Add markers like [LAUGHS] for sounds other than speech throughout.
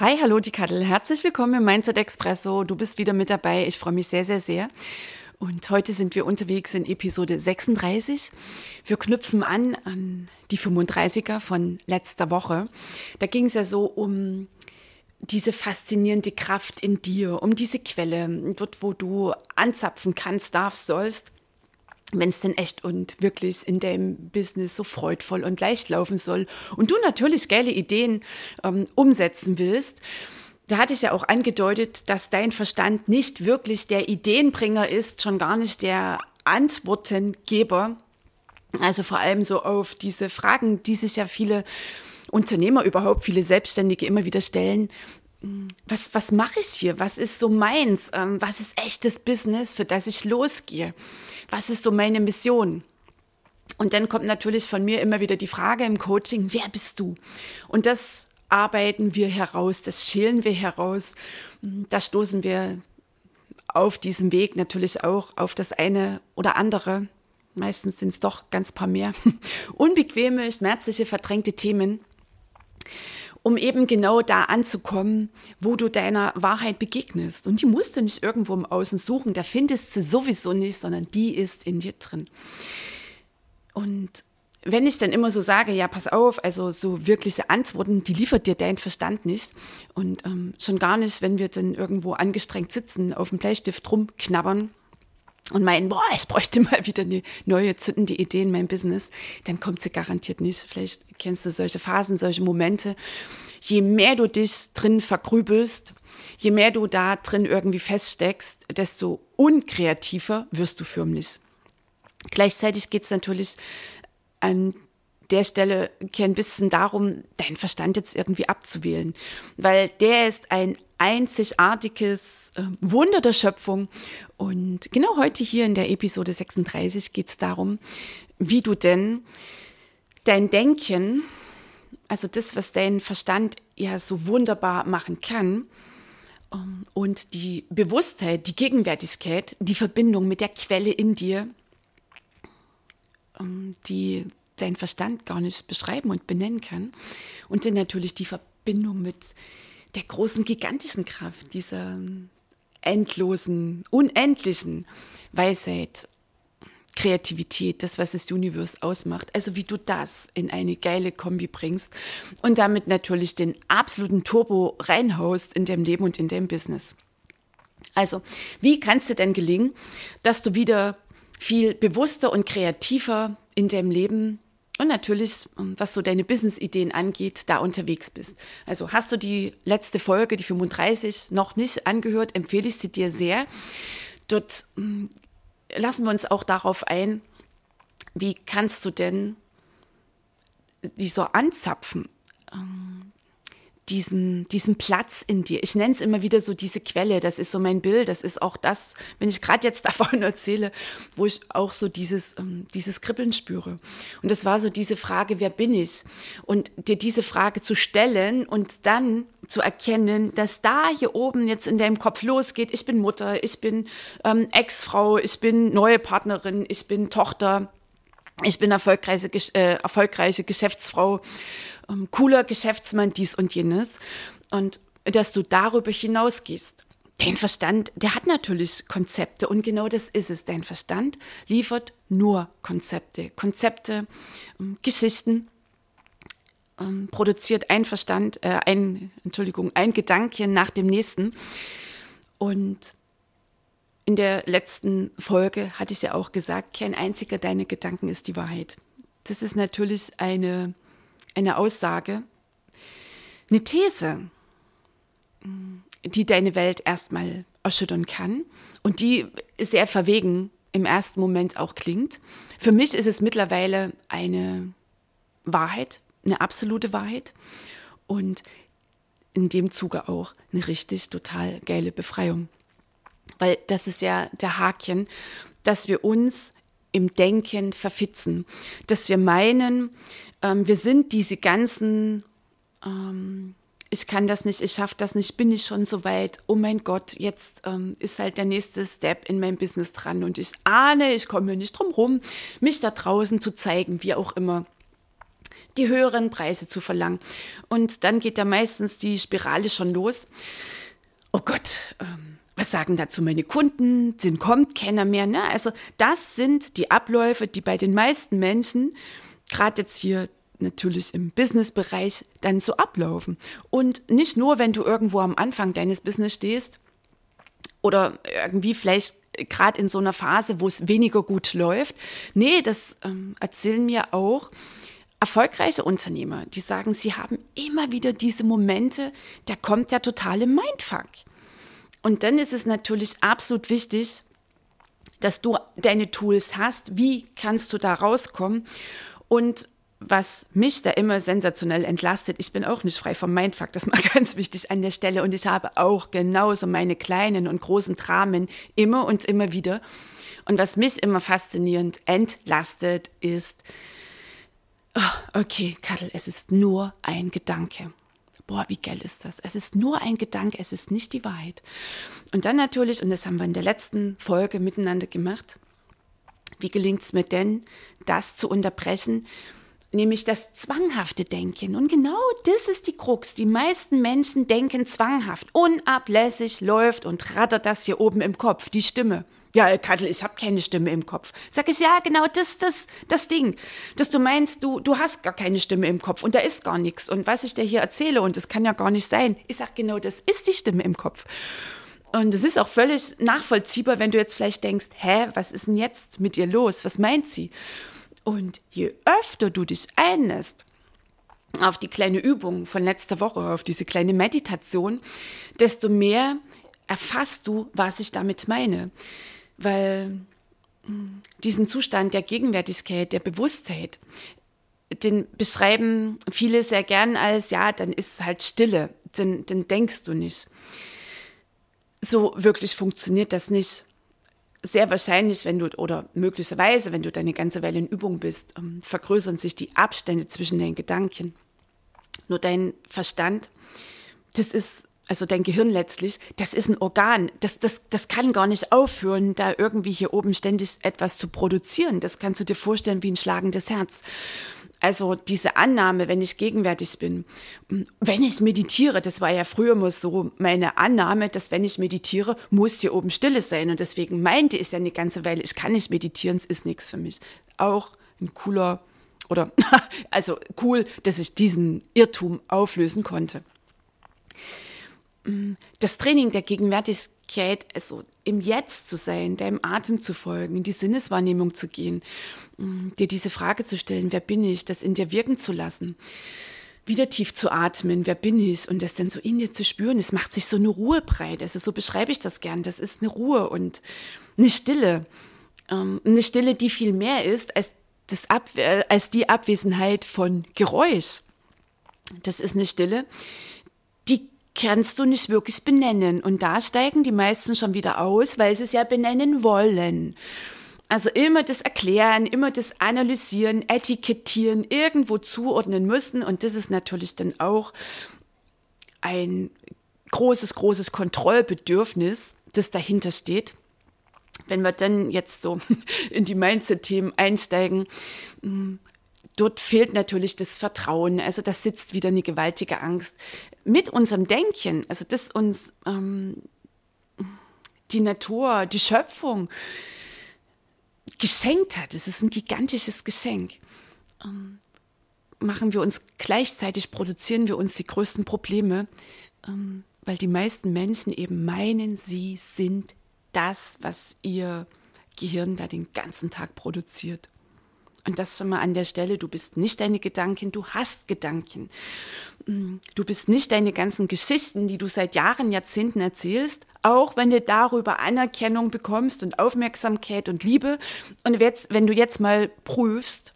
Hi, hallo die Kattel. Herzlich willkommen im Mindset Expresso. Du bist wieder mit dabei. Ich freue mich sehr, sehr, sehr. Und heute sind wir unterwegs in Episode 36. Wir knüpfen an an die 35er von letzter Woche. Da ging es ja so um diese faszinierende Kraft in dir, um diese Quelle, dort, wo du anzapfen kannst, darfst, sollst wenn es denn echt und wirklich in deinem Business so freudvoll und leicht laufen soll und du natürlich geile Ideen ähm, umsetzen willst, da hatte ich ja auch angedeutet, dass dein Verstand nicht wirklich der Ideenbringer ist, schon gar nicht der Antwortengeber. Also vor allem so auf diese Fragen, die sich ja viele Unternehmer überhaupt, viele Selbstständige immer wieder stellen. Was, was mache ich hier? Was ist so meins? Ähm, was ist echtes Business, für das ich losgehe? was ist so meine Mission? Und dann kommt natürlich von mir immer wieder die Frage im Coaching, wer bist du? Und das arbeiten wir heraus, das schälen wir heraus. Da stoßen wir auf diesem Weg natürlich auch auf das eine oder andere. Meistens sind es doch ganz paar mehr. [LAUGHS] Unbequeme, schmerzliche, verdrängte Themen um eben genau da anzukommen, wo du deiner Wahrheit begegnest. Und die musst du nicht irgendwo im Außen suchen, da findest du sowieso nicht, sondern die ist in dir drin. Und wenn ich dann immer so sage, ja, pass auf, also so wirkliche Antworten, die liefert dir dein Verstand nicht. Und ähm, schon gar nicht, wenn wir dann irgendwo angestrengt sitzen, auf dem Bleistift rumknabbern und meinen, boah, ich bräuchte mal wieder eine neue zündende Idee in meinem Business, dann kommt sie garantiert nicht. Vielleicht kennst du solche Phasen, solche Momente. Je mehr du dich drin vergrübelst, je mehr du da drin irgendwie feststeckst, desto unkreativer wirst du förmlich. Gleichzeitig geht es natürlich an der Stelle ein bisschen darum, deinen Verstand jetzt irgendwie abzuwählen, weil der ist ein einzigartiges äh, Wunder der Schöpfung. Und genau heute hier in der Episode 36 geht es darum, wie du denn dein Denken, also das, was dein Verstand ja so wunderbar machen kann, ähm, und die Bewusstheit, die Gegenwärtigkeit, die Verbindung mit der Quelle in dir, ähm, die dein Verstand gar nicht beschreiben und benennen kann. Und dann natürlich die Verbindung mit der großen, gigantischen Kraft, dieser endlosen, unendlichen Weisheit, Kreativität, das, was das Universum ausmacht. Also wie du das in eine geile Kombi bringst und damit natürlich den absoluten Turbo reinhaust in deinem Leben und in deinem Business. Also, wie kannst du denn gelingen, dass du wieder viel bewusster und kreativer in deinem Leben und natürlich, ähm, was so deine Business-Ideen angeht, da unterwegs bist. Also hast du die letzte Folge, die 35, noch nicht angehört, empfehle ich sie dir sehr. Dort ähm, lassen wir uns auch darauf ein, wie kannst du denn die so anzapfen? Diesen, diesen Platz in dir. Ich nenne es immer wieder so diese Quelle, das ist so mein Bild, das ist auch das, wenn ich gerade jetzt [LAUGHS] davon erzähle, wo ich auch so dieses, ähm, dieses Kribbeln spüre. Und das war so diese Frage, wer bin ich? Und dir diese Frage zu stellen und dann zu erkennen, dass da hier oben jetzt in deinem Kopf losgeht, ich bin Mutter, ich bin ähm, Ex-Frau, ich bin neue Partnerin, ich bin Tochter, ich bin erfolgreiche, äh, erfolgreiche Geschäftsfrau, ähm, cooler Geschäftsmann, dies und jenes. Und dass du darüber hinausgehst. Dein Verstand, der hat natürlich Konzepte und genau das ist es. Dein Verstand liefert nur Konzepte. Konzepte, ähm, Geschichten, ähm, produziert ein Verstand, äh, ein, Entschuldigung, ein Gedanke nach dem nächsten. Und in der letzten Folge hatte ich ja auch gesagt, kein einziger deiner Gedanken ist die Wahrheit. Das ist natürlich eine, eine Aussage, eine These, die deine Welt erstmal erschüttern kann und die sehr verwegen im ersten Moment auch klingt. Für mich ist es mittlerweile eine Wahrheit, eine absolute Wahrheit und in dem Zuge auch eine richtig total geile Befreiung. Weil das ist ja der Hakchen, dass wir uns im Denken verfitzen, dass wir meinen, ähm, wir sind diese ganzen ähm, ich kann das nicht, ich schaffe das nicht, bin ich schon so weit. Oh mein Gott, jetzt ähm, ist halt der nächste Step in meinem Business dran und ich ahne, ich komme nicht drum rum, mich da draußen zu zeigen, wie auch immer die höheren Preise zu verlangen. Und dann geht ja meistens die Spirale schon los. Oh Gott, ähm, was sagen dazu meine Kunden? Sind kommt keiner mehr. Ne? Also das sind die Abläufe, die bei den meisten Menschen, gerade jetzt hier natürlich im Businessbereich dann so ablaufen. Und nicht nur, wenn du irgendwo am Anfang deines Business stehst oder irgendwie vielleicht gerade in so einer Phase, wo es weniger gut läuft. Nee, das ähm, erzählen mir auch erfolgreiche Unternehmer, die sagen, sie haben immer wieder diese Momente, da kommt der totale Mindfuck. Und dann ist es natürlich absolut wichtig, dass du deine Tools hast. Wie kannst du da rauskommen? Und was mich da immer sensationell entlastet, ich bin auch nicht frei vom Mindfuck, das ist [LAUGHS] mal ganz wichtig an der Stelle. Und ich habe auch genauso meine kleinen und großen Dramen immer und immer wieder. Und was mich immer faszinierend entlastet, ist, oh, okay, Kattel, es ist nur ein Gedanke. Boah, wie geil ist das? Es ist nur ein Gedanke, es ist nicht die Wahrheit. Und dann natürlich, und das haben wir in der letzten Folge miteinander gemacht, wie gelingt es mir denn, das zu unterbrechen? nämlich das zwanghafte Denken. Und genau das ist die Krux. Die meisten Menschen denken zwanghaft, unablässig läuft und rattert das hier oben im Kopf, die Stimme. Ja, Kattel, ich habe keine Stimme im Kopf. Sag ich, ja, genau das, das, das Ding. Dass du meinst, du, du hast gar keine Stimme im Kopf und da ist gar nichts. Und was ich dir hier erzähle, und das kann ja gar nicht sein, ich sag genau, das ist die Stimme im Kopf. Und es ist auch völlig nachvollziehbar, wenn du jetzt vielleicht denkst, hä, was ist denn jetzt mit ihr los? Was meint sie? Und je öfter du dich einlässt auf die kleine Übung von letzter Woche, auf diese kleine Meditation, desto mehr erfasst du, was ich damit meine. Weil hm, diesen Zustand der Gegenwärtigkeit, der Bewusstheit, den beschreiben viele sehr gern als, ja, dann ist es halt Stille, dann, dann denkst du nicht. So wirklich funktioniert das nicht sehr wahrscheinlich, wenn du oder möglicherweise, wenn du deine ganze Weile in Übung bist, ähm, vergrößern sich die Abstände zwischen den Gedanken. Nur dein Verstand, das ist, also dein Gehirn letztlich, das ist ein Organ. Das, das, das kann gar nicht aufhören, da irgendwie hier oben ständig etwas zu produzieren. Das kannst du dir vorstellen wie ein schlagendes Herz. Also diese Annahme, wenn ich gegenwärtig bin, wenn ich meditiere, das war ja früher immer so meine Annahme, dass wenn ich meditiere, muss hier oben Stille sein. Und deswegen meinte ich ja eine ganze Weile, ich kann nicht meditieren, es ist nichts für mich. Auch ein cooler oder [LAUGHS] also cool, dass ich diesen Irrtum auflösen konnte. Das Training der Gegenwärtigkeit, also im Jetzt zu sein, deinem Atem zu folgen, in die Sinneswahrnehmung zu gehen, mm, dir diese Frage zu stellen, wer bin ich, das in dir wirken zu lassen, wieder tief zu atmen, wer bin ich und das dann so in dir zu spüren, es macht sich so eine Ruhe breit, also so beschreibe ich das gern, das ist eine Ruhe und eine Stille, ähm, eine Stille, die viel mehr ist als, das Ab als die Abwesenheit von Geräusch. Das ist eine Stille, kannst du nicht wirklich benennen. Und da steigen die meisten schon wieder aus, weil sie es ja benennen wollen. Also immer das Erklären, immer das Analysieren, Etikettieren, irgendwo zuordnen müssen. Und das ist natürlich dann auch ein großes, großes Kontrollbedürfnis, das dahinter steht. Wenn wir dann jetzt so [LAUGHS] in die Mindset-Themen einsteigen, dort fehlt natürlich das Vertrauen. Also da sitzt wieder eine gewaltige Angst. Mit unserem Denken, also das uns ähm, die Natur, die Schöpfung geschenkt hat, das ist ein gigantisches Geschenk, ähm, machen wir uns gleichzeitig, produzieren wir uns die größten Probleme, ähm, weil die meisten Menschen eben meinen, sie sind das, was ihr Gehirn da den ganzen Tag produziert. Und das schon mal an der Stelle, du bist nicht deine Gedanken, du hast Gedanken. Mm, du bist nicht deine ganzen Geschichten, die du seit Jahren, Jahrzehnten erzählst, auch wenn du darüber Anerkennung bekommst und Aufmerksamkeit und Liebe. Und jetzt, wenn du jetzt mal prüfst,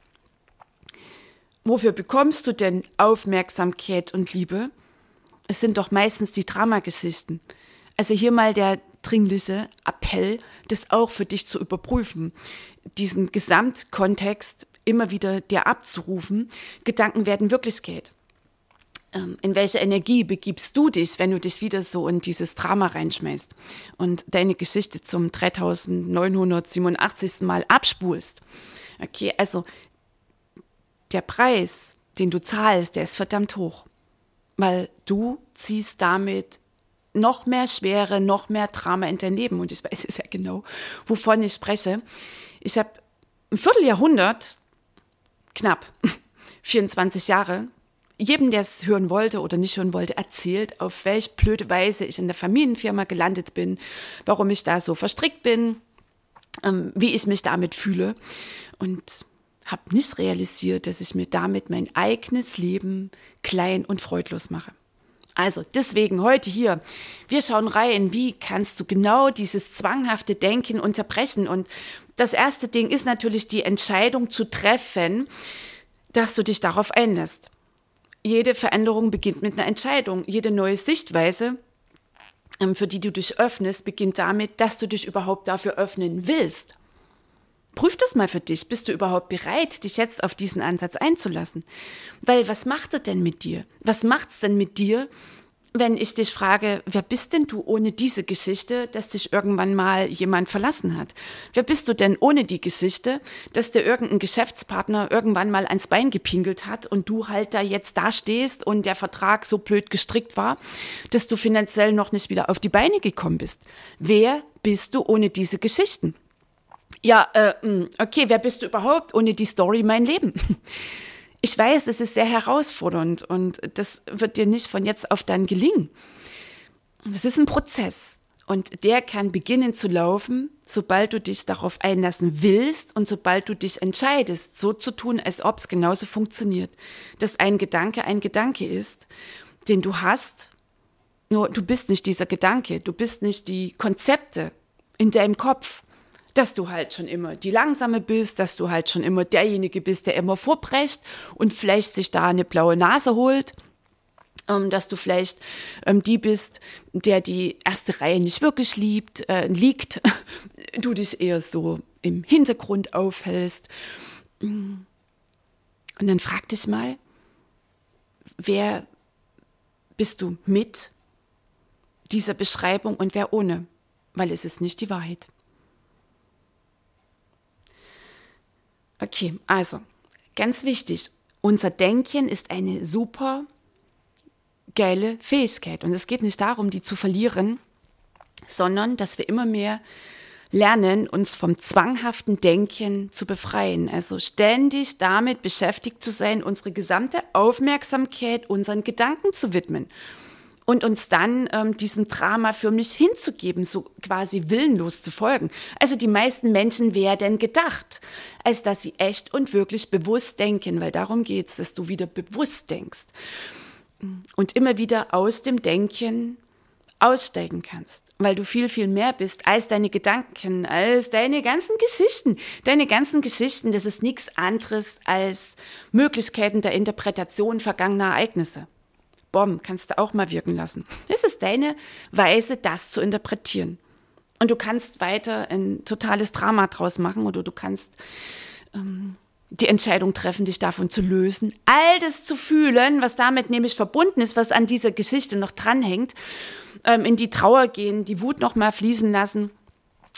wofür bekommst du denn Aufmerksamkeit und Liebe? Es sind doch meistens die Dramageschichten. Also hier mal der dringliche Appell, das auch für dich zu überprüfen, diesen Gesamtkontext immer wieder dir abzurufen. Gedanken werden Wirklichkeit. Ähm, in welche Energie begibst du dich, wenn du dich wieder so in dieses Drama reinschmeißt und deine Geschichte zum 3987. Mal abspulst? Okay, also der Preis, den du zahlst, der ist verdammt hoch, weil du ziehst damit noch mehr Schwere, noch mehr Drama in dein Leben. Und ich weiß ja genau, wovon ich spreche. Ich habe ein Vierteljahrhundert, knapp [LAUGHS] 24 Jahre, jedem, der es hören wollte oder nicht hören wollte, erzählt, auf welche blöde Weise ich in der Familienfirma gelandet bin, warum ich da so verstrickt bin, ähm, wie ich mich damit fühle. Und habe nicht realisiert, dass ich mir damit mein eigenes Leben klein und freudlos mache. Also deswegen heute hier, wir schauen rein, wie kannst du genau dieses zwanghafte Denken unterbrechen. Und das erste Ding ist natürlich die Entscheidung zu treffen, dass du dich darauf einlässt. Jede Veränderung beginnt mit einer Entscheidung. Jede neue Sichtweise, ähm, für die du dich öffnest, beginnt damit, dass du dich überhaupt dafür öffnen willst. Prüf das mal für dich. Bist du überhaupt bereit, dich jetzt auf diesen Ansatz einzulassen? Weil was macht es denn mit dir? Was macht es denn mit dir, wenn ich dich frage, wer bist denn du ohne diese Geschichte, dass dich irgendwann mal jemand verlassen hat? Wer bist du denn ohne die Geschichte, dass dir irgendein Geschäftspartner irgendwann mal ans Bein gepinkelt hat und du halt da jetzt da stehst und der Vertrag so blöd gestrickt war, dass du finanziell noch nicht wieder auf die Beine gekommen bist? Wer bist du ohne diese Geschichten? Ja, äh, hm, okay, wer bist du überhaupt ohne die Story mein Leben? [LAUGHS] Ich weiß, es ist sehr herausfordernd und das wird dir nicht von jetzt auf dann gelingen. Es ist ein Prozess und der kann beginnen zu laufen, sobald du dich darauf einlassen willst und sobald du dich entscheidest, so zu tun, als ob es genauso funktioniert, dass ein Gedanke ein Gedanke ist, den du hast, nur du bist nicht dieser Gedanke, du bist nicht die Konzepte in deinem Kopf dass du halt schon immer die Langsame bist, dass du halt schon immer derjenige bist, der immer vorbrecht und vielleicht sich da eine blaue Nase holt. Ähm, dass du vielleicht ähm, die bist, der die erste Reihe nicht wirklich liebt, äh, liegt, [LAUGHS] du dich eher so im Hintergrund aufhältst. Und dann frag dich mal, wer bist du mit dieser Beschreibung und wer ohne? Weil es ist nicht die Wahrheit. Okay, also ganz wichtig, unser Denken ist eine super geile Fähigkeit und es geht nicht darum, die zu verlieren, sondern dass wir immer mehr lernen, uns vom zwanghaften Denken zu befreien. Also ständig damit beschäftigt zu sein, unsere gesamte Aufmerksamkeit unseren Gedanken zu widmen und uns dann ähm, diesem Drama förmlich hinzugeben, so quasi willenlos zu folgen. Also die meisten Menschen werden gedacht, als dass sie echt und wirklich bewusst denken, weil darum geht es, dass du wieder bewusst denkst und immer wieder aus dem Denken aussteigen kannst, weil du viel, viel mehr bist als deine Gedanken, als deine ganzen Geschichten. Deine ganzen Geschichten, das ist nichts anderes als Möglichkeiten der Interpretation vergangener Ereignisse. Bom, kannst du auch mal wirken lassen. Es ist deine Weise, das zu interpretieren. Und du kannst weiter ein totales Drama draus machen oder du kannst ähm, die Entscheidung treffen, dich davon zu lösen, all das zu fühlen, was damit nämlich verbunden ist, was an dieser Geschichte noch dranhängt, ähm, in die Trauer gehen, die Wut noch mal fließen lassen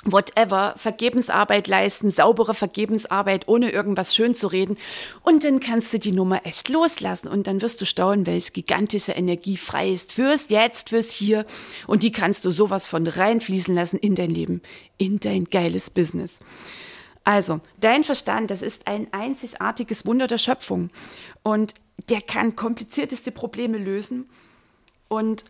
whatever, Vergebensarbeit leisten, saubere Vergebensarbeit, ohne irgendwas schön zu reden. Und dann kannst du die Nummer echt loslassen und dann wirst du staunen, welche gigantische Energie frei ist fürs Jetzt, fürs Hier. Und die kannst du sowas von reinfließen lassen in dein Leben, in dein geiles Business. Also, dein Verstand, das ist ein einzigartiges Wunder der Schöpfung. Und der kann komplizierteste Probleme lösen und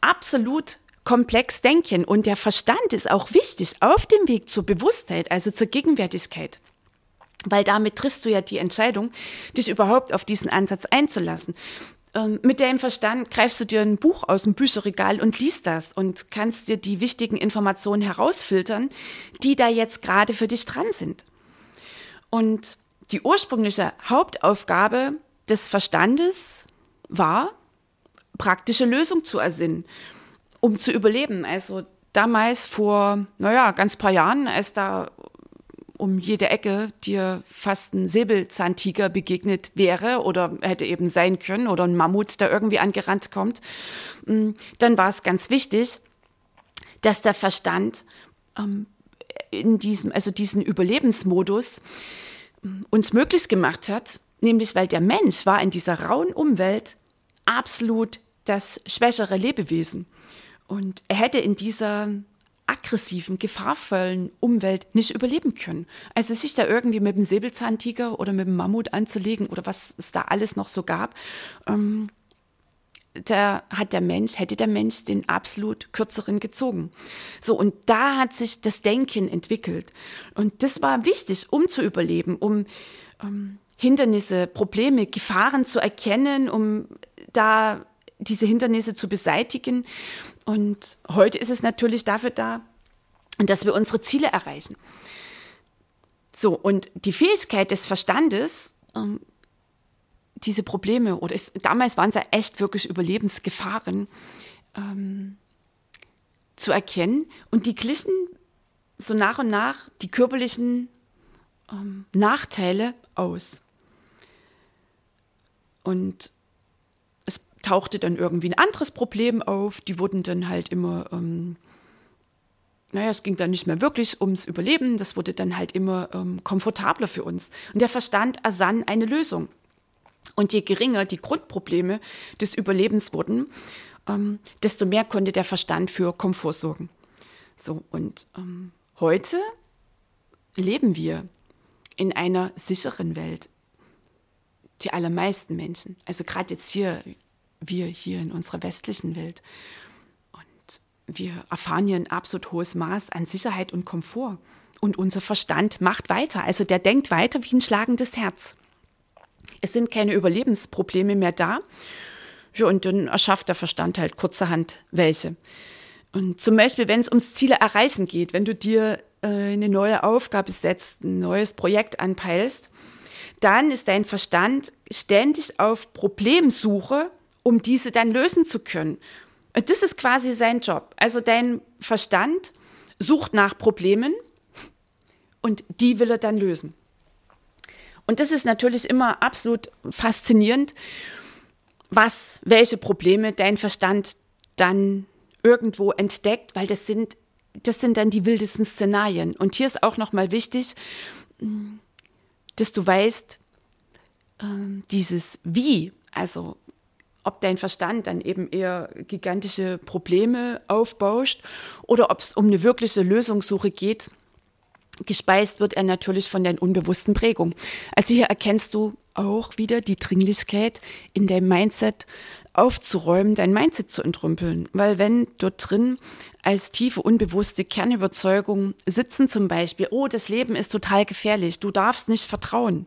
absolut komplex denken. Und der Verstand ist auch wichtig auf dem Weg zur Bewusstheit, also zur Gegenwärtigkeit. Weil damit triffst du ja die Entscheidung, dich überhaupt auf diesen Ansatz einzulassen. ähm, mit deinem Verstand greifst du dir ein Buch aus dem Bücherregal und liest das und kannst dir die wichtigen Informationen herausfiltern, die da jetzt gerade für dich dran sind. Und die ursprüngliche Hauptaufgabe des Verstandes war, praktische Lösungen zu ersinnen, um zu überleben. Also damals vor, naja, ganz paar Jahren, als da um jede Ecke dir fast ein Säbelzahntiger begegnet wäre oder hätte eben sein können oder ein Mammut, der irgendwie angerannt kommt, mm, dann war es ganz wichtig, dass der Verstand ähm, in diesem, also diesen Überlebensmodus mm, uns möglich gemacht hat, nämlich weil der Mensch war in dieser rauen Umwelt absolut das schwächere Lebewesen. Und er hätte in dieser aggressiven, gefahrvollen Umwelt nicht überleben können. Also sich da irgendwie mit dem Säbelzahntiger oder mit dem Mammut anzulegen oder was es da alles noch so gab, ähm, da hat der Mensch, hätte der Mensch den absolut kürzeren gezogen. So, und da hat sich das Denken entwickelt. Und das war wichtig, um zu überleben, um ähm, Hindernisse, Probleme, Gefahren zu erkennen, um da diese Hindernisse zu beseitigen. Und heute ist es natürlich dafür da, dass wir unsere Ziele erreichen. So, und die Fähigkeit des Verstandes, ähm, diese Probleme, oder ist, damals waren es ja echt wirklich Überlebensgefahren, ähm, zu erkennen. Und die glichen so nach und nach die körperlichen ähm, Nachteile aus. Und tauchte dann irgendwie ein anderes Problem auf. Die wurden dann halt immer, ähm, naja, es ging dann nicht mehr wirklich ums Überleben, das wurde dann halt immer ähm, komfortabler für uns. Und der Verstand ersann eine Lösung. Und je geringer die Grundprobleme des Überlebens wurden, ähm, desto mehr konnte der Verstand für Komfort sorgen. So, und ähm, heute leben wir in einer sicheren Welt. Die allermeisten Menschen. Also gerade jetzt hier wir hier in unserer westlichen Welt. Und wir erfahren hier ein absolut hohes Maß an Sicherheit und Komfort. Und unser Verstand macht weiter. Also der denkt weiter wie ein schlagendes Herz. Es sind keine Überlebensprobleme mehr da. Ja, und dann erschafft der Verstand halt kurzerhand welche. Und zum Beispiel, wenn es ums Ziele erreichen geht, wenn du dir äh, eine neue Aufgabe setzt, ein neues Projekt anpeilst, dann ist dein Verstand ständig auf Problemsuche um diese dann lösen zu können. Das ist quasi sein Job. Also dein Verstand sucht nach Problemen und die will er dann lösen. Und das ist natürlich immer absolut faszinierend, was, welche Probleme dein Verstand dann irgendwo entdeckt, weil das sind, das sind dann die wildesten Szenarien. Und hier ist auch nochmal wichtig, dass du weißt, ähm, dieses Wie, also ob dein Verstand dann eben eher gigantische Probleme aufbauscht oder ob es um eine wirkliche Lösungssuche geht. Gespeist wird er natürlich von deinen unbewussten Prägungen. Also hier erkennst du auch wieder die Dringlichkeit in deinem Mindset aufzuräumen, dein Mindset zu entrümpeln. Weil wenn dort drin als tiefe, unbewusste Kernüberzeugungen sitzen zum Beispiel, oh, das Leben ist total gefährlich, du darfst nicht vertrauen.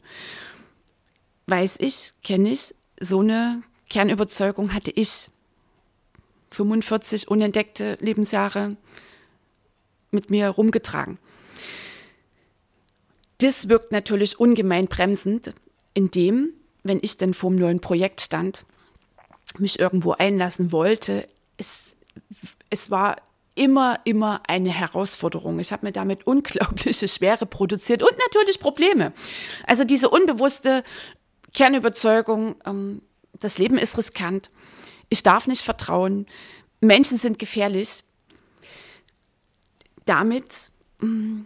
Weiß ich, kenne ich, so eine Kernüberzeugung hatte ich 45 unentdeckte Lebensjahre mit mir rumgetragen. Das wirkt natürlich ungemein bremsend, indem, wenn ich denn vor einem neuen Projekt stand, mich irgendwo einlassen wollte, es, es war immer, immer eine Herausforderung. Ich habe mir damit [LAUGHS] unglaubliche Schwere produziert und natürlich Probleme. Also diese unbewusste Kernüberzeugung, ähm, das Leben ist riskant, ich darf nicht vertrauen, Menschen sind gefährlich. Damit hm,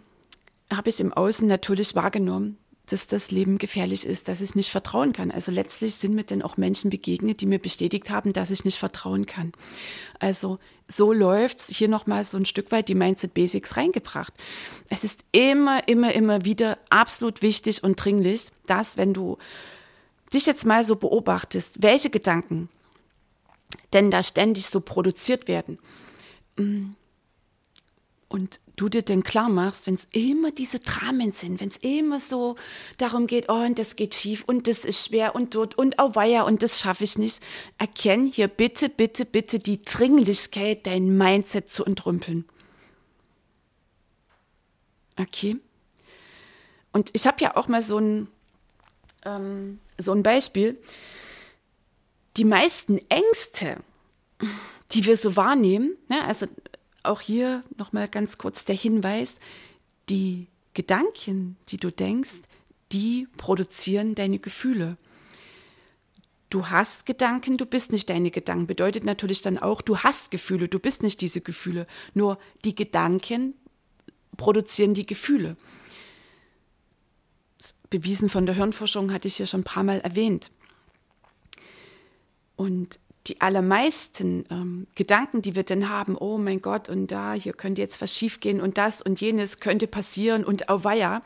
habe ich im Außen natürlich wahrgenommen, dass das Leben gefährlich ist, dass ich nicht vertrauen kann. Also letztlich sind mir dann auch Menschen begegnet, die mir bestätigt haben, dass ich nicht vertrauen kann. Also so läuft es hier nochmal so ein Stück weit die Mindset Basics reingebracht. Es ist immer, immer, immer wieder absolut wichtig und dringlich, dass wenn du dich jetzt mal so beobachtest, welche Gedanken denn da ständig so produziert werden, mm, Und du dir dann klar machst, wenn es immer diese Dramen sind, wenn es immer so darum geht, oh, und das geht schief und das ist schwer und dort und oh weia und das schaffe ich nicht, erkenn hier bitte, bitte, bitte die Dringlichkeit, dein Mindset zu entrümpeln. Okay? Und ich habe ja auch mal so ein, ähm, so ein Beispiel. Die meisten Ängste, die wir so wahrnehmen, ne, also auch hier nochmal ganz kurz der Hinweis, die Gedanken, die du denkst, die produzieren deine Gefühle. Du hast Gedanken, du bist nicht deine Gedanken. Bedeutet natürlich dann auch, du hast Gefühle, du bist nicht diese Gefühle. Nur die Gedanken produzieren die Gefühle. Bewiesen von der Hirnforschung hatte ich ja schon ein paar Mal erwähnt. Und die allermeisten ähm, Gedanken, die wir denn haben, oh mein Gott, und da, hier könnte jetzt was schiefgehen und das und jenes könnte passieren und auweia.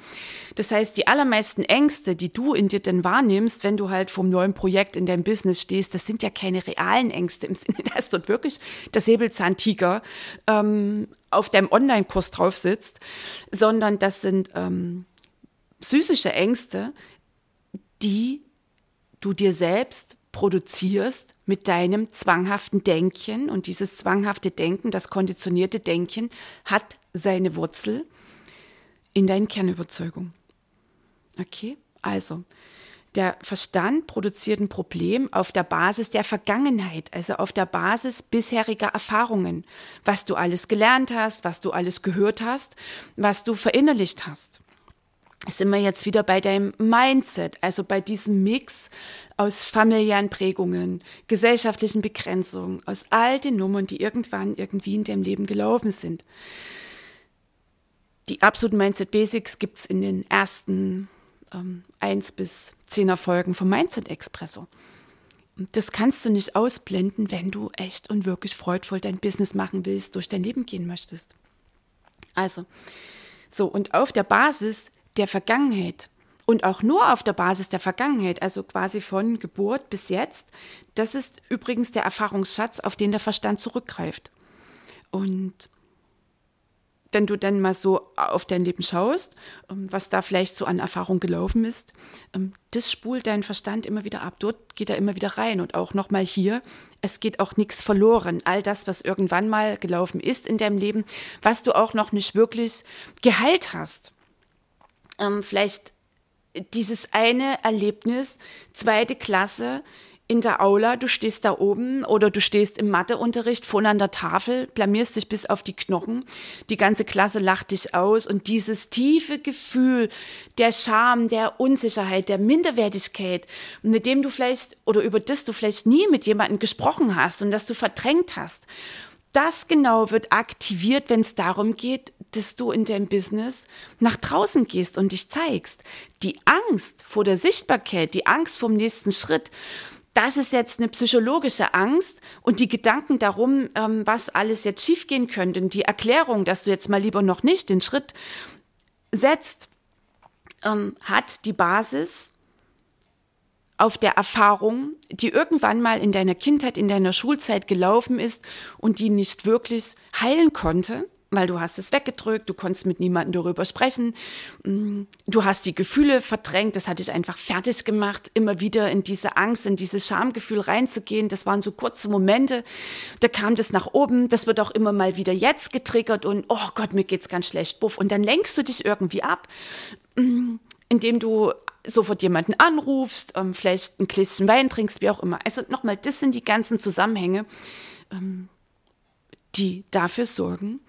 Das heißt, die allermeisten Ängste, die du in dir denn wahrnimmst, wenn du halt vom neuen Projekt in deinem Business stehst, das sind ja keine realen Ängste im [LAUGHS] Sinne, dass dort wirklich der Säbelzahntiger ähm, auf deinem Online-Kurs drauf sitzt, sondern das sind ähm, psychische Ängste, die du dir selbst produzierst mit deinem zwanghaften Denken. Und dieses zwanghafte Denken, das konditionierte Denken, hat seine Wurzel in deinen Kernüberzeugung. Okay? Also, der Verstand produziert ein Problem auf der Basis der Vergangenheit, also auf der Basis bisheriger Erfahrungen, was du alles gelernt hast, was du alles gehört hast, was du verinnerlicht hast sind wir jetzt wieder bei deinem Mindset, also bei diesem Mix aus familiären Prägungen, gesellschaftlichen Begrenzungen, aus all den Nummern, die irgendwann irgendwie in deinem Leben gelaufen sind. Die absoluten Mindset Basics gibt es in den ersten ähm, 1 bis 10er Folgen vom Mindset Expresso. Das kannst du nicht ausblenden, wenn du echt und wirklich freudvoll dein Business machen willst, durch dein Leben gehen möchtest. Also, so, und auf der Basis der Vergangenheit und auch nur auf der Basis der Vergangenheit, also quasi von Geburt bis jetzt, das ist übrigens der Erfahrungsschatz, auf den der Verstand zurückgreift. Und wenn du dann mal so auf dein Leben schaust, ähm, was da vielleicht so an Erfahrung gelaufen ist, ähm, das spult dein Verstand immer wieder ab. Dort geht er immer wieder rein. Und auch nochmal hier, es geht auch nichts verloren. All das, was irgendwann mal gelaufen ist in deinem Leben, was du auch noch nicht wirklich geheilt hast ähm, vielleicht dieses eine Erlebnis, zweite Klasse in der Aula, du stehst da oben oder du stehst im Matheunterricht vorne an der Tafel, blamierst dich bis auf die Knochen, die ganze Klasse lacht dich aus und dieses tiefe Gefühl der Scham, der Unsicherheit, der Minderwertigkeit, mit dem du vielleicht oder über das du vielleicht nie mit jemandem gesprochen hast und das du verdrängt hast das genau wird aktiviert, wenn es darum geht, dass du in deinem Business nach draußen gehst und dich zeigst. Die Angst vor der Sichtbarkeit, die Angst vom nächsten Schritt, das ist jetzt eine psychologische Angst und die Gedanken darum, ähm, was alles jetzt schiefgehen könnte und die Erklärung, dass du jetzt mal lieber noch nicht den Schritt setzt, ähm, hat die Basis auf der Erfahrung, die irgendwann mal in deiner Kindheit, in deiner Schulzeit gelaufen ist und die nicht wirklich heilen konnte, weil du hast es weggedrückt, du konntest mit niemandem darüber sprechen, mm, du hast die Gefühle verdrängt, das hat dich einfach fertig gemacht, immer wieder in diese Angst, in dieses Schamgefühl reinzugehen. Das waren so kurze Momente, da kam das nach oben, das wird auch immer mal wieder jetzt getriggert und oh Gott, mir geht's ganz schlecht, buff. Und dann lenkst du dich irgendwie ab mm, indem du sofort jemanden anrufst, ähm, vielleicht ein Gläschen Wein trinkst, wie auch immer. Also nochmal, das sind die ganzen Zusammenhänge, ähm, die dafür sorgen,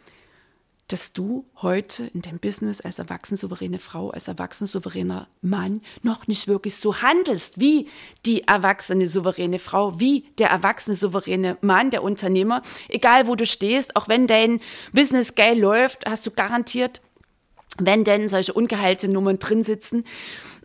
dass du heute in deinem Business als erwachsene souveräne Frau, als erwachsen souveräner Mann noch nicht wirklich so handelst wie die erwachsene souveräne Frau, wie der erwachsene souveräne Mann, der Unternehmer. Egal wo du stehst, auch wenn dein Business geil läuft, hast du garantiert, wenn denn solche ungeheilte Nummern drin sitzen,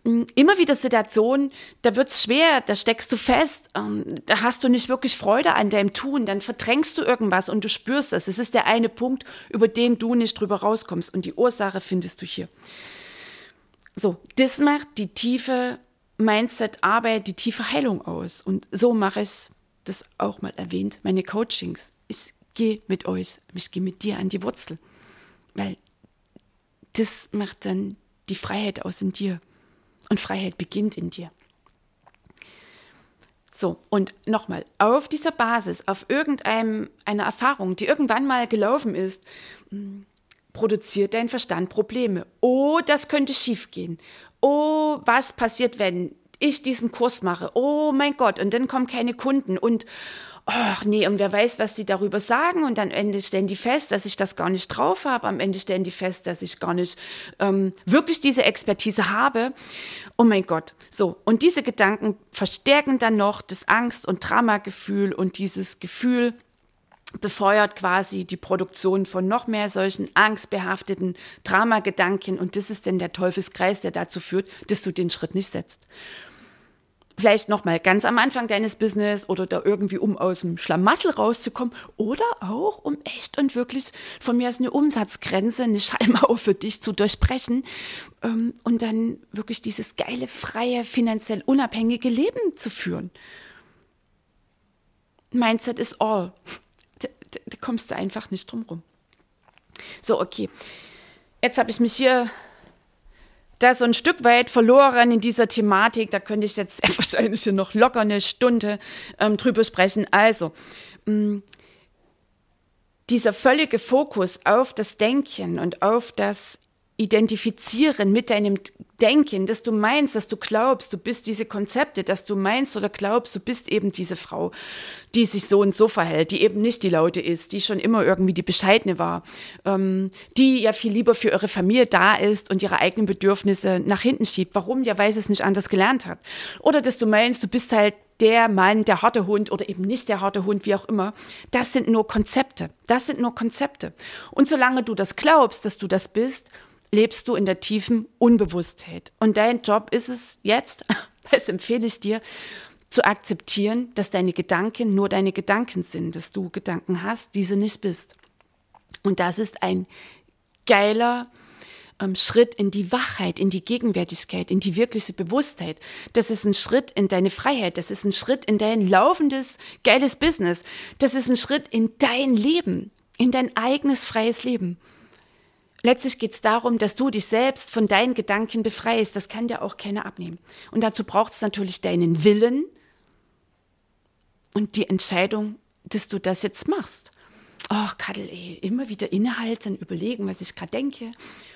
immer wieder Situationen, da wird es schwer, da steckst du fest, ähm, da hast du nicht wirklich Freude an deinem Tun, dann verdrängst du irgendwas und du spürst das. Es ist der eine Punkt, über den du nicht drüber rauskommst und die Ursache findest du hier. So, das macht die tiefe Mindset-Arbeit, die tiefe Heilung aus. Und so mache ich das auch mal erwähnt, meine Coachings. Ich gehe mit euch, ich gehe mit dir an die Wurzel. Weil das macht dann die Freiheit aus in dir. Und Freiheit beginnt in dir. So, und nochmal, auf dieser Basis, auf irgendeiner Erfahrung, die irgendwann mal gelaufen ist, hm, produziert dein Verstand Probleme. Oh, das könnte schiefgehen. Oh, was passiert, wenn ich diesen Kurs mache? Oh mein Gott, und dann kommen keine Kunden und ach nee, und wer weiß, was sie darüber sagen. Und am Ende stellen die fest, dass ich das gar nicht drauf habe. Am Ende stellen die fest, dass ich gar nicht ähm, wirklich diese Expertise habe. Oh mein Gott. So, und diese Gedanken verstärken dann noch das Angst- und Dramagefühl und dieses Gefühl, befeuert quasi die Produktion von noch mehr solchen angstbehafteten Dramagedanken und das ist denn der Teufelskreis, der dazu führt, dass du den Schritt nicht setzt vielleicht noch mal ganz am Anfang deines Business oder da irgendwie um aus dem Schlamassel rauszukommen oder auch um echt und wirklich von mir aus eine Umsatzgrenze, eine Schallmauer für dich zu durchbrechen ähm, und dann wirklich dieses geile, freie, finanziell unabhängige Leben zu führen. Mindset is all. Da, da, da kommst du einfach nicht drum rum. So, okay. Jetzt habe ich mich hier da so ein Stück weit verloren in dieser Thematik. Da könnte ich jetzt [LAUGHS] wahrscheinlich noch locker eine Stunde ähm, drüber sprechen. Also, mh, mm, dieser völlige Fokus auf das Denken und auf das identifizieren mit deinem Denken, dass du meinst, dass du glaubst, du bist diese Konzepte, dass du meinst oder glaubst, du bist eben diese Frau, die sich so und so verhält, die eben nicht die Laute ist, die schon immer irgendwie die Bescheidene war, ähm, die ja viel lieber für ihre Familie da ist und ihre eigenen Bedürfnisse nach hinten schiebt. Warum? Ja, weil sie es nicht anders gelernt hat. Oder dass du meinst, du bist halt der Mann, der harte Hund oder eben nicht der harte Hund, wie auch immer. Das sind nur Konzepte. Das sind nur Konzepte. Und solange du das glaubst, dass du das bist, lebst du in der tiefen Unbewusstheit. Und dein Job ist es jetzt, [LAUGHS] das empfehle ich dir, zu akzeptieren, dass deine Gedanken nur deine Gedanken sind, dass du Gedanken hast, diese nicht bist. Und das ist ein geiler ähm, Schritt in die Wachheit, in die Gegenwärtigkeit, in die wirkliche Bewusstheit. Das ist ein Schritt in deine Freiheit. Das ist ein Schritt in dein laufendes, geiles Business. Das ist ein Schritt in dein Leben, in dein eigenes freies Leben. Letztlich geht es darum, dass du dich selbst von deinen Gedanken befreist. Das kann dir auch keiner abnehmen. Und dazu braucht es natürlich deinen Willen und die Entscheidung, dass du das jetzt machst. Ach, Kadel, ey, immer wieder innehalten, überlegen, was ich gerade denke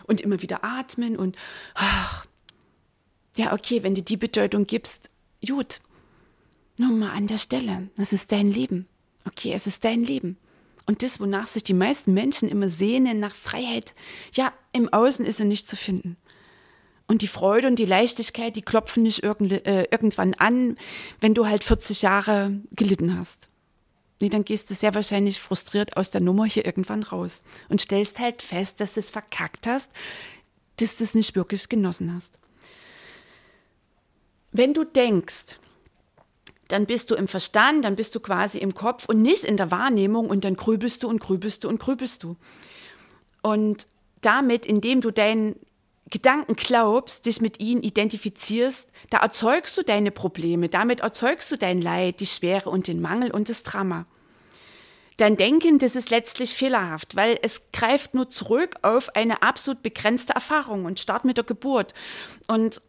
und immer wieder atmen und ach, ja, okay, wenn du die Bedeutung gibst, gut, nur mal an der Stelle, das ist dein Leben. Okay, es ist dein Leben. Und das, wonach sich die meisten Menschen immer sehnen, nach Freiheit, ja, im Außen ist sie nicht zu finden. Und die Freude und die Leichtigkeit, die klopfen nicht irgend, äh, irgendwann an, wenn du halt 40 Jahre gelitten hast. Nee, dann gehst du sehr wahrscheinlich frustriert aus der Nummer hier irgendwann raus und stellst halt fest, dass du es verkackt hast, dass du es nicht wirklich genossen hast. Wenn du denkst, dann bist du im Verstand, dann bist du quasi im Kopf und nicht in der Wahrnehmung und dann grübelst du und grübelst du und grübelst du. Und damit, indem du deinen Gedanken glaubst, dich mit ihnen identifizierst, da erzeugst du deine Probleme, damit erzeugst du dein Leid, die Schwere und den Mangel und das Drama. Dein Denken, das ist letztlich fehlerhaft, weil es greift nur zurück auf eine absolut begrenzte Erfahrung und start mit der Geburt. Und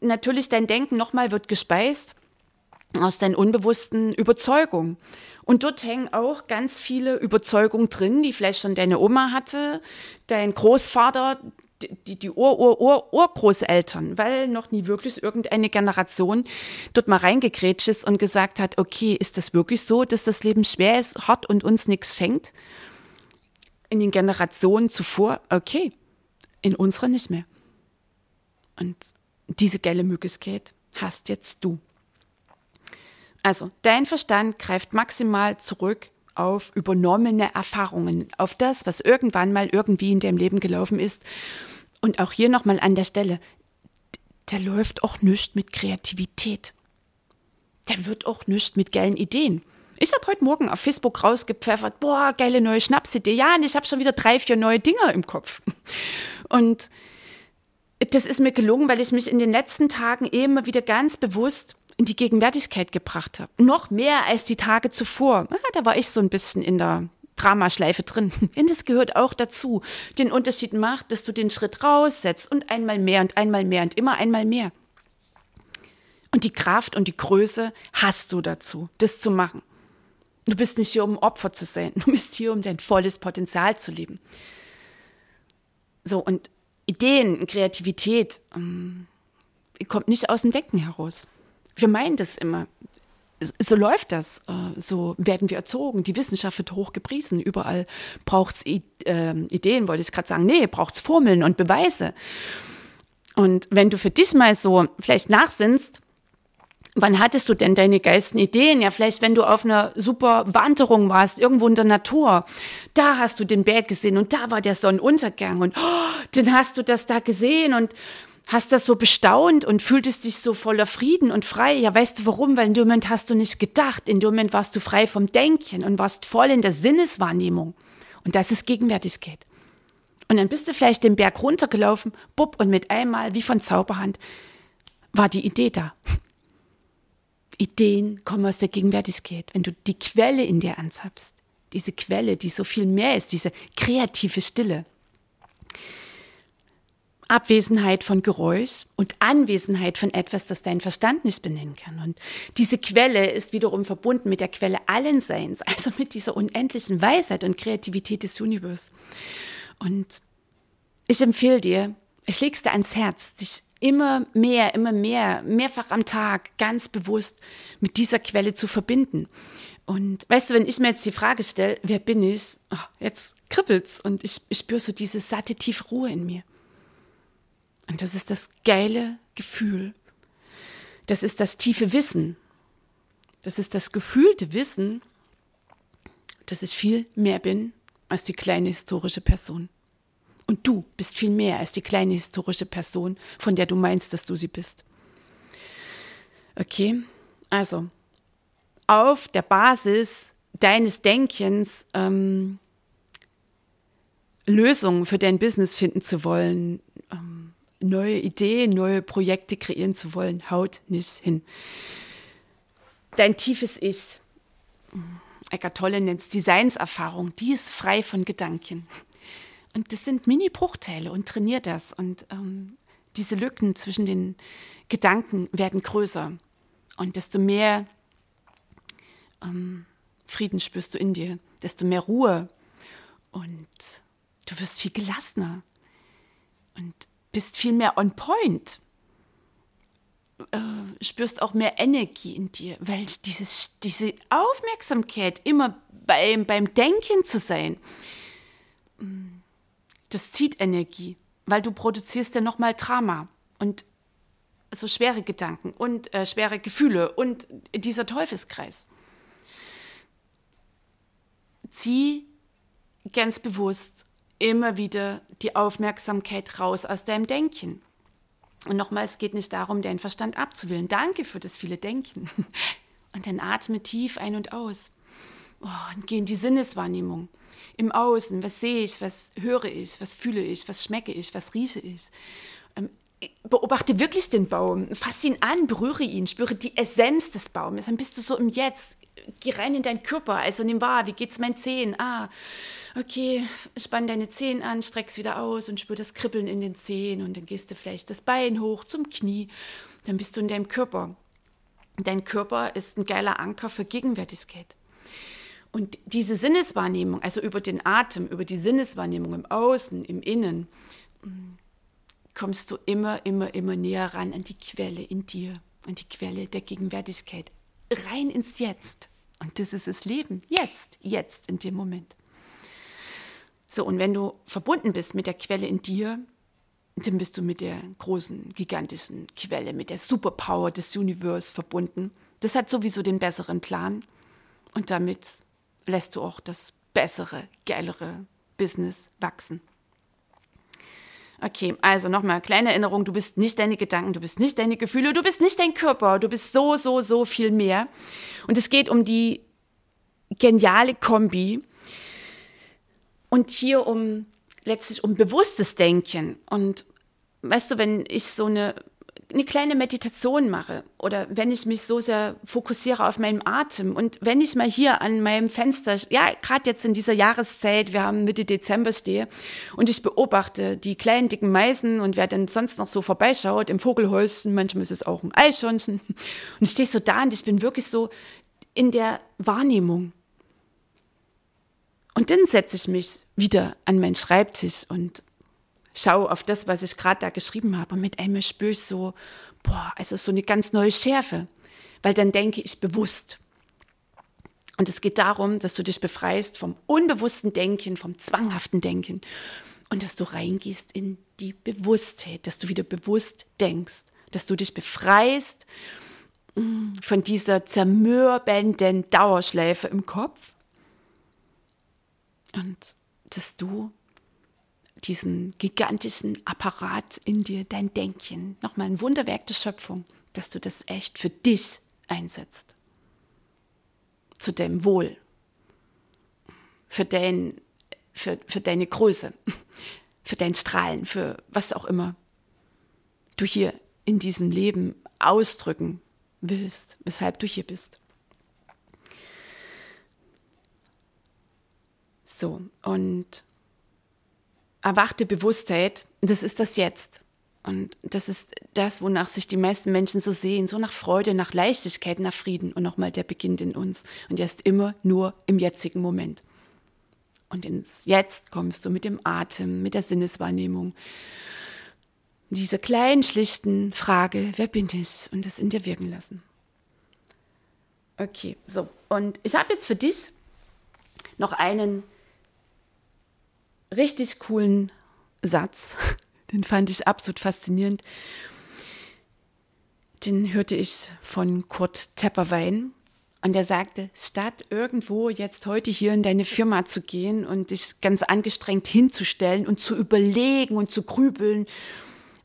natürlich dein Denken nochmal wird gespeist aus deinen unbewussten Überzeugungen. Und dort hängen auch ganz viele Überzeugungen drin, die vielleicht schon deine Oma hatte, dein Großvater, die, die Ur, Ur, Ur, Urgroßeltern, weil noch nie wirklich irgendeine Generation dort mal reingekrätscht ist und gesagt hat, okay, ist das wirklich so, dass das Leben schwer ist, hart und uns nichts schenkt? In den Generationen zuvor, okay, in unserer nicht mehr. Und diese geile Möglichkeit hast jetzt du. Also, dein Verstand greift maximal zurück auf übernommene Erfahrungen, auf das, was irgendwann mal irgendwie in deinem Leben gelaufen ist. Und auch hier nochmal an der Stelle, der läuft auch nicht mit Kreativität. Der wird auch nicht mit geilen Ideen. Ich habe heute Morgen auf Facebook rausgepfeffert, boah, geile neue Schnapsidee. Ja, und ich habe schon wieder drei, vier neue Dinger im Kopf. Und das ist mir gelungen, weil ich mich in den letzten Tagen immer wieder ganz bewusst in die Gegenwärtigkeit gebracht habe. Noch mehr als die Tage zuvor. Ah, da war ich so ein bisschen in der Dramaschleife drin. [LAUGHS] Und das gehört auch dazu. Den Unterschied macht, dass du den Schritt raussetzt und einmal mehr und einmal mehr und immer einmal mehr. Und die Kraft und die Größe hast du dazu, das zu machen. Du bist nicht hier, um Opfer zu sein. [LAUGHS] Du bist hier, um dein volles Potenzial zu leben. So, und Ideen, Kreativität ähm, kommt nicht aus dem Denken heraus. Wir meinen das immer. So läuft das. Äh, so werden wir erzogen. Die Wissenschaft wird hochgepriesen. Überall braucht es äh, Ideen, wollte ich gerade sagen. Nee, braucht es Formeln und Beweise. Und wenn du für dich mal so vielleicht nachsinnst, Wann hattest du denn deine geilsten Ideen? Ja, vielleicht, wenn du auf einer super Wanderung warst, irgendwo in der Natur. Da hast du den Berg gesehen und da war der Sonnenuntergang und oh, dann hast du das da gesehen und hast das so bestaunt und fühltest dich so voller Frieden und frei. Ja, weißt du warum? Weil in dem Moment hast du nicht gedacht. In dem Moment warst du frei vom Denken und warst voll in der Sinneswahrnehmung. Und das ist Gegenwärtigkeit. Und dann bist du vielleicht den Berg runtergelaufen, bupp, und mit einmal, wie von Zauberhand, war die Idee da. Ideen kommen aus der Gegenwärtigkeit, wenn du die Quelle in dir anzapfst. Diese Quelle, die so viel mehr ist, diese kreative Stille. Abwesenheit von Geräusch und Anwesenheit von etwas, das dein Verstand nicht benennen kann. Und diese Quelle ist wiederum verbunden mit der Quelle allen Seins, [LAUGHS] also mit dieser unendlichen Weisheit und Kreativität des Universums. Und ich empfehle dir, ich leg's dir ans Herz, dich immer mehr, immer mehr, mehrfach am Tag ganz bewusst mit dieser Quelle zu verbinden. Und weißt du, wenn ich mir jetzt die Frage stelle, wer bin ich? Oh, jetzt kribbelt's und ich, ich spüre so diese satte, tiefe Ruhe in mir. Und das ist das geile Gefühl. Das ist das tiefe Wissen. Das ist das gefühlte Wissen, dass ich viel mehr bin als die kleine historische Person. Und du bist viel mehr als die kleine historische Person, von der du meinst, dass du sie bist. Okay, also auf der Basis deines Denkens ähm, Lösungen für dein Business finden zu wollen, neue Ideen, neue Projekte kreieren zu wollen, haut nicht hin. Dein tiefes Ich, Eckart Tolle nennt es Designserfahrung, die ist frei von Gedanken. Und das sind Mini-Bruchteile und trainier das. Und ähm, diese Lücken zwischen den Gedanken werden größer. Und desto mehr ähm, Frieden spürst du in dir, desto mehr Ruhe. Und du wirst viel gelassener und bist viel mehr on point. Äh, spürst auch mehr Energie in dir, weil dieses, diese Aufmerksamkeit immer beim, beim Denken zu sein, mm, das zieht Energie, weil du produzierst ja nochmal Drama und so schwere Gedanken und äh, schwere Gefühle und dieser Teufelskreis. Zieh ganz bewusst immer wieder die Aufmerksamkeit raus aus deinem Denken. Und nochmal, es geht nicht darum, deinen Verstand abzuwählen. Danke für das viele Denken. [LAUGHS] Und dann atme tief ein und aus. Oh, und geh in die Sinneswahrnehmung im Außen, was sehe ich, was höre ich, was fühle ich, was schmecke ich, was rieche ich. Ähm, beobachte wirklich den Baum, fass ihn an, berühre ihn, spüre die Essenz des Baumes, dann bist du so im Jetzt. Geh rein in deinen Körper, also nimm wahr, wie geht's meinen Zehen? Ah, okay, spann deine Zehen an, streck's wieder aus und spür das Kribbeln in den Zehen und dann gehst du vielleicht das Bein hoch zum Knie, dann bist du in deinem Körper. Dein Körper ist ein geiler Anker für Gegenwärtigkeit. Und diese Sinneswahrnehmung, also über den Atem, über die Sinneswahrnehmung im Außen, im Innen, mm, kommst du immer, immer, immer näher ran an die Quelle in dir, an die Quelle der Gegenwärtigkeit, rein ins Jetzt. Und das ist das Leben, jetzt, jetzt in dem Moment. So, und wenn du verbunden bist mit der Quelle in dir, dann bist du mit der großen, gigantischen Quelle, mit der Superpower des Universums verbunden. Das hat sowieso den besseren Plan. Und damit lässt du auch das bessere, geilere Business wachsen. Okay, also nochmal, kleine Erinnerung, du bist nicht deine Gedanken, du bist nicht deine Gefühle, du bist nicht dein Körper, du bist so, so, so viel mehr. Und es geht um die geniale Kombi und hier um letztlich um bewusstes Denken. Und weißt du, wenn ich so eine eine kleine Meditation mache oder wenn ich mich so sehr fokussiere auf meinen Atem und wenn ich mal hier an meinem Fenster, ja, gerade jetzt in dieser Jahreszeit, wir haben Mitte Dezember stehe und ich beobachte die kleinen dicken Meisen und wer dann sonst noch so vorbeischaut im Vogelhäuschen, manchmal ist es auch ein Eichhörnchen und ich stehe so da und ich bin wirklich so in der Wahrnehmung. Und dann setze ich mich wieder an meinen Schreibtisch und schaue auf das, was ich gerade da geschrieben habe. Und mit einmal spüre ich so, boah, also so eine ganz neue Schärfe. Weil dann denke ich bewusst. Und es geht darum, dass du dich befreist vom unbewussten Denken, vom zwanghaften Denken. Und dass du reingehst in die Bewusstheit, dass du wieder bewusst denkst, dass du dich befreist mm, von dieser zermürbenden Dauerschleife im Kopf und dass du diesen gigantischen Apparat in dir, dein Denkchen, nochmal ein Wunderwerk der Schöpfung, dass du das echt für dich einsetzt. Zu deinem Wohl, für, dein, für, für deine Größe, für dein Strahlen, für was auch immer du hier in diesem Leben ausdrücken willst, weshalb du hier bist. So, und erwachte Bewusstheit, das ist das Jetzt. Und das ist das, wonach sich die meisten Menschen so sehen, so nach Freude, nach Leichtigkeit, nach Frieden. Und nochmal, der beginnt in uns. Und der ist immer nur im jetzigen Moment. Und ins Jetzt kommst du mit dem Atem, mit der Sinneswahrnehmung. Mit dieser kleinen, schlichten Frage, wer bin ich? Und das in dir wirken lassen. Okay, so. Und ich habe jetzt für dich noch einen richtig coolen Satz. [LAUGHS] Den fand ich absolut faszinierend. Den hörte ich von Kurt Tepperwein. Und er sagte, statt irgendwo jetzt heute hier in deine Firma zu gehen und dich ganz angestrengt hinzustellen und zu überlegen und zu grübeln,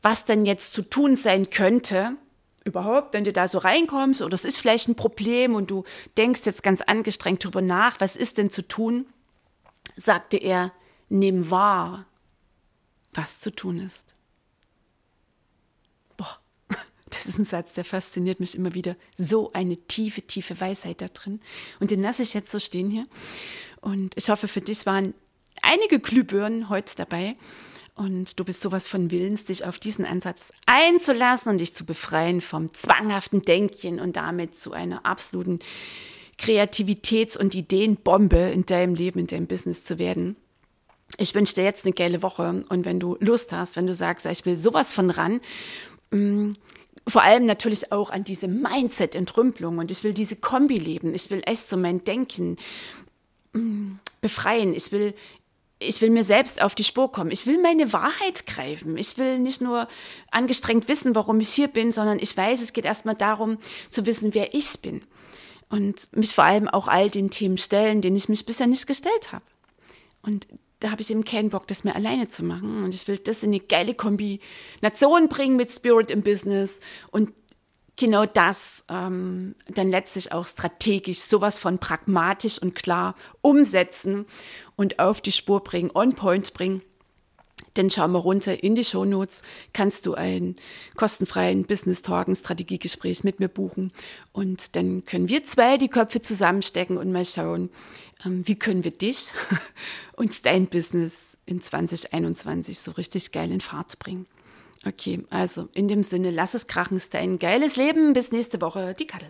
was denn jetzt zu tun sein könnte, überhaupt, wenn du da so reinkommst oder es ist vielleicht ein Problem und du denkst jetzt ganz angestrengt drüber nach, was ist denn zu tun, sagte er, nimm wahr, was zu tun ist. Boah, [LAUGHS] das ist ein Satz, der fasziniert mich immer wieder. So eine tiefe, tiefe Weisheit da drin. Und den lasse ich jetzt so stehen hier. Und ich hoffe, für dich waren einige Glühbirnen heute dabei. Und du bist sowas von willens, dich auf diesen Ansatz einzulassen und dich zu befreien vom zwanghaften Denkchen und damit zu einer absoluten Kreativitäts- und Ideenbombe in deinem Leben, in deinem Business zu werden ich wünsche dir jetzt eine geile Woche und wenn du Lust hast, wenn du sagst, ich will sowas von ran, mm, vor allem natürlich auch an diese Mindset-Entrümpelung und ich will diese Kombi leben. Ich will echt so mein Denken mm, befreien. Ich will, ich will mir selbst auf die Spur kommen. Ich will meine Wahrheit greifen. Ich will nicht nur angestrengt wissen, warum ich hier bin, sondern ich weiß, es geht erstmal darum zu wissen, wer ich bin. Und mich vor allem auch all den Themen stellen, denen ich mich bisher nicht gestellt habe. Und da habe ich eben keinen Bock, das mehr alleine zu machen. Und ich will das in eine geile Kombination bringen mit Spirit im Business und genau das ähm, dann letztlich auch strategisch sowas von pragmatisch und klar umsetzen und auf die Spur bringen, on point bringen. Denn schau mal runter in die Shownotes, kannst du einen kostenfreien Business Talk, ein Strategiegespräch mit mir buchen und dann können wir zwei die Köpfe zusammenstecken und mal schauen, ähm, wie können wir dich [LAUGHS] und dein Business in 2021 so richtig geil in Fahrt bringen. Okay, also in dem Sinne, lass es krachen, ist dein geiles Leben. Bis nächste Woche, die Kattel.